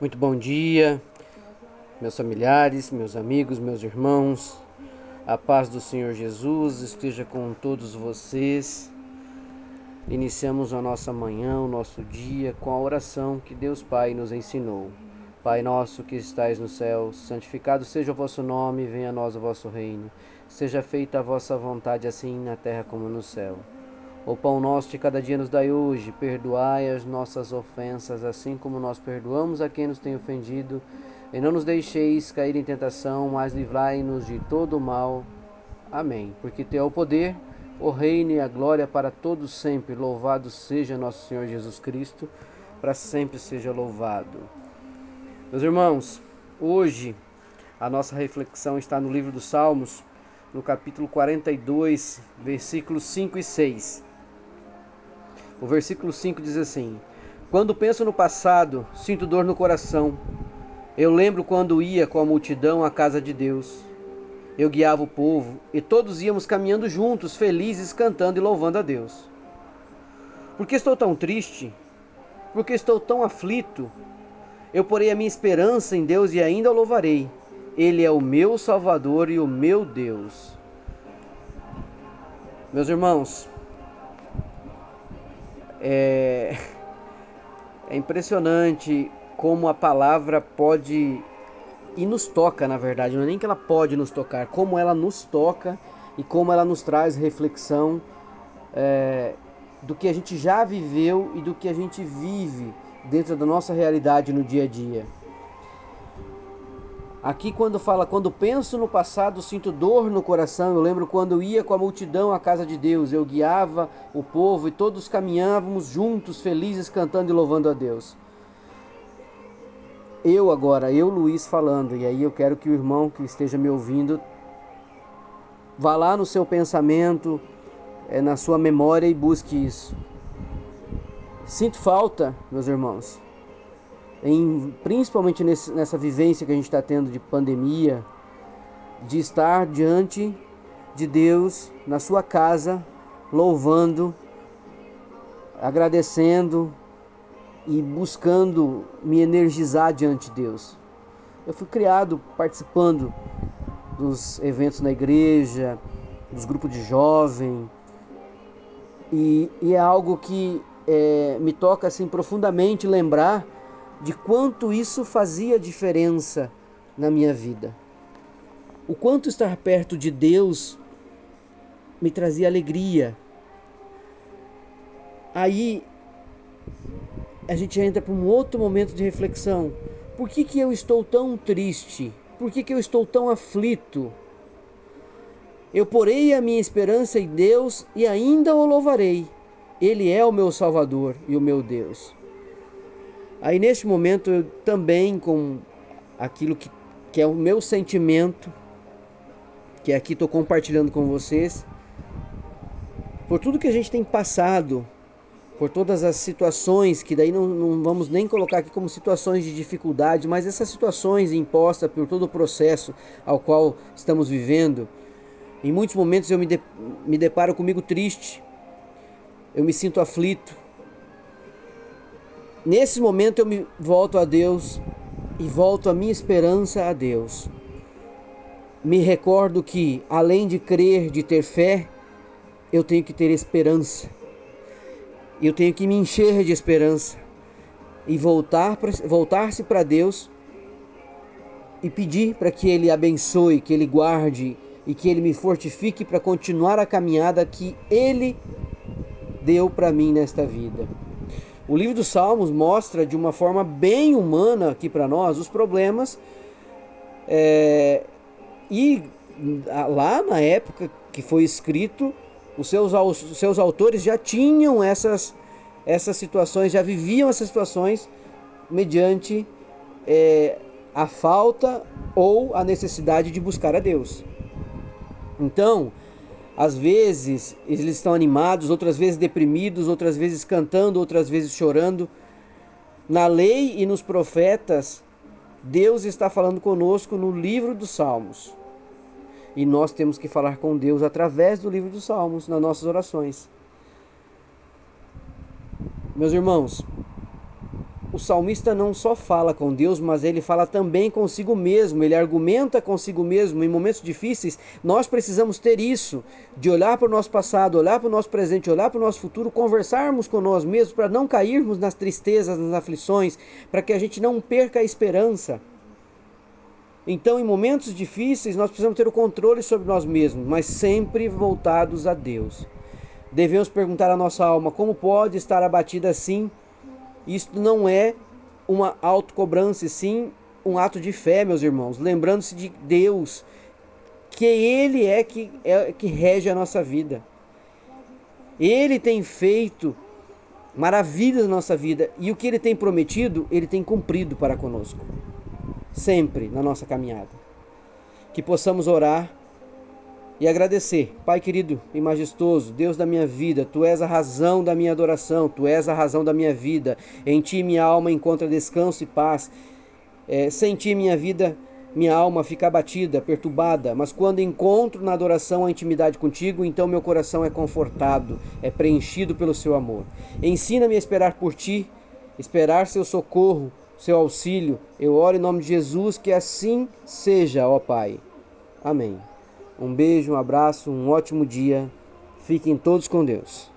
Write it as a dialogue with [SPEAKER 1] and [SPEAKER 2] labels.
[SPEAKER 1] Muito bom dia, meus familiares, meus amigos, meus irmãos. A paz do Senhor Jesus esteja com todos vocês. Iniciamos a nossa manhã, o nosso dia, com a oração que Deus Pai nos ensinou. Pai nosso que estais no céu, santificado seja o vosso nome, venha a nós o vosso reino. Seja feita a vossa vontade, assim na terra como no céu. O pão nosso de cada dia nos dai hoje, perdoai as nossas ofensas, assim como nós perdoamos a quem nos tem ofendido, e não nos deixeis cair em tentação, mas livrai-nos de todo mal. Amém. Porque teu é o poder, o reino e a glória para todos sempre. Louvado seja nosso Senhor Jesus Cristo, para sempre seja louvado. Meus irmãos, hoje a nossa reflexão está no livro dos Salmos, no capítulo 42, versículos 5 e 6. O versículo 5 diz assim: Quando penso no passado, sinto dor no coração. Eu lembro quando ia com a multidão à casa de Deus. Eu guiava o povo e todos íamos caminhando juntos, felizes, cantando e louvando a Deus. Por que estou tão triste? Por que estou tão aflito? Eu porei a minha esperança em Deus e ainda o louvarei. Ele é o meu Salvador e o meu Deus. Meus irmãos, é, é impressionante como a palavra pode e nos toca, na verdade, não é nem que ela pode nos tocar, como ela nos toca e como ela nos traz reflexão é, do que a gente já viveu e do que a gente vive dentro da nossa realidade no dia a dia. Aqui quando fala, quando penso no passado, sinto dor no coração. Eu lembro quando ia com a multidão à casa de Deus, eu guiava o povo e todos caminhávamos juntos, felizes, cantando e louvando a Deus. Eu agora, eu Luiz falando, e aí eu quero que o irmão que esteja me ouvindo vá lá no seu pensamento, é, na sua memória e busque isso. Sinto falta, meus irmãos, em, principalmente nesse, nessa vivência que a gente está tendo de pandemia, de estar diante de Deus na sua casa, louvando, agradecendo e buscando me energizar diante de Deus. Eu fui criado participando dos eventos na igreja, dos grupos de jovem, e, e é algo que é, me toca assim profundamente lembrar de quanto isso fazia diferença na minha vida. O quanto estar perto de Deus me trazia alegria. Aí a gente entra para um outro momento de reflexão. Por que, que eu estou tão triste? Por que, que eu estou tão aflito? Eu porei a minha esperança em Deus e ainda o louvarei. Ele é o meu Salvador e o meu Deus. Aí neste momento eu também com aquilo que, que é o meu sentimento, que aqui estou compartilhando com vocês, por tudo que a gente tem passado, por todas as situações, que daí não, não vamos nem colocar aqui como situações de dificuldade, mas essas situações impostas por todo o processo ao qual estamos vivendo, em muitos momentos eu me, de, me deparo comigo triste, eu me sinto aflito, Nesse momento eu me volto a Deus e volto a minha esperança a Deus. Me recordo que, além de crer, de ter fé, eu tenho que ter esperança. Eu tenho que me encher de esperança e voltar voltar-se para Deus e pedir para que Ele abençoe, que Ele guarde e que Ele me fortifique para continuar a caminhada que Ele deu para mim nesta vida. O livro dos Salmos mostra de uma forma bem humana aqui para nós os problemas é, e lá na época que foi escrito, os seus, os seus autores já tinham essas, essas situações, já viviam essas situações mediante é, a falta ou a necessidade de buscar a Deus. Então, às vezes eles estão animados, outras vezes deprimidos, outras vezes cantando, outras vezes chorando. Na lei e nos profetas, Deus está falando conosco no livro dos Salmos. E nós temos que falar com Deus através do livro dos Salmos, nas nossas orações. Meus irmãos, o salmista não só fala com Deus, mas ele fala também consigo mesmo, ele argumenta consigo mesmo. Em momentos difíceis, nós precisamos ter isso, de olhar para o nosso passado, olhar para o nosso presente, olhar para o nosso futuro, conversarmos com nós mesmos para não cairmos nas tristezas, nas aflições, para que a gente não perca a esperança. Então, em momentos difíceis, nós precisamos ter o controle sobre nós mesmos, mas sempre voltados a Deus. Devemos perguntar à nossa alma como pode estar abatida assim isto não é uma autocobrança, e sim um ato de fé, meus irmãos, lembrando-se de Deus, que Ele é que, é que rege a nossa vida. Ele tem feito maravilhas na nossa vida e o que Ele tem prometido, Ele tem cumprido para conosco, sempre na nossa caminhada. Que possamos orar e agradecer. Pai querido e majestoso, Deus da minha vida, tu és a razão da minha adoração, tu és a razão da minha vida. Em ti minha alma encontra descanso e paz. É, sem ti minha vida, minha alma fica abatida, perturbada, mas quando encontro na adoração a intimidade contigo, então meu coração é confortado, é preenchido pelo seu amor. Ensina-me a esperar por ti, esperar seu socorro, seu auxílio. Eu oro em nome de Jesus, que assim seja, ó Pai. Amém. Um beijo, um abraço, um ótimo dia. Fiquem todos com Deus.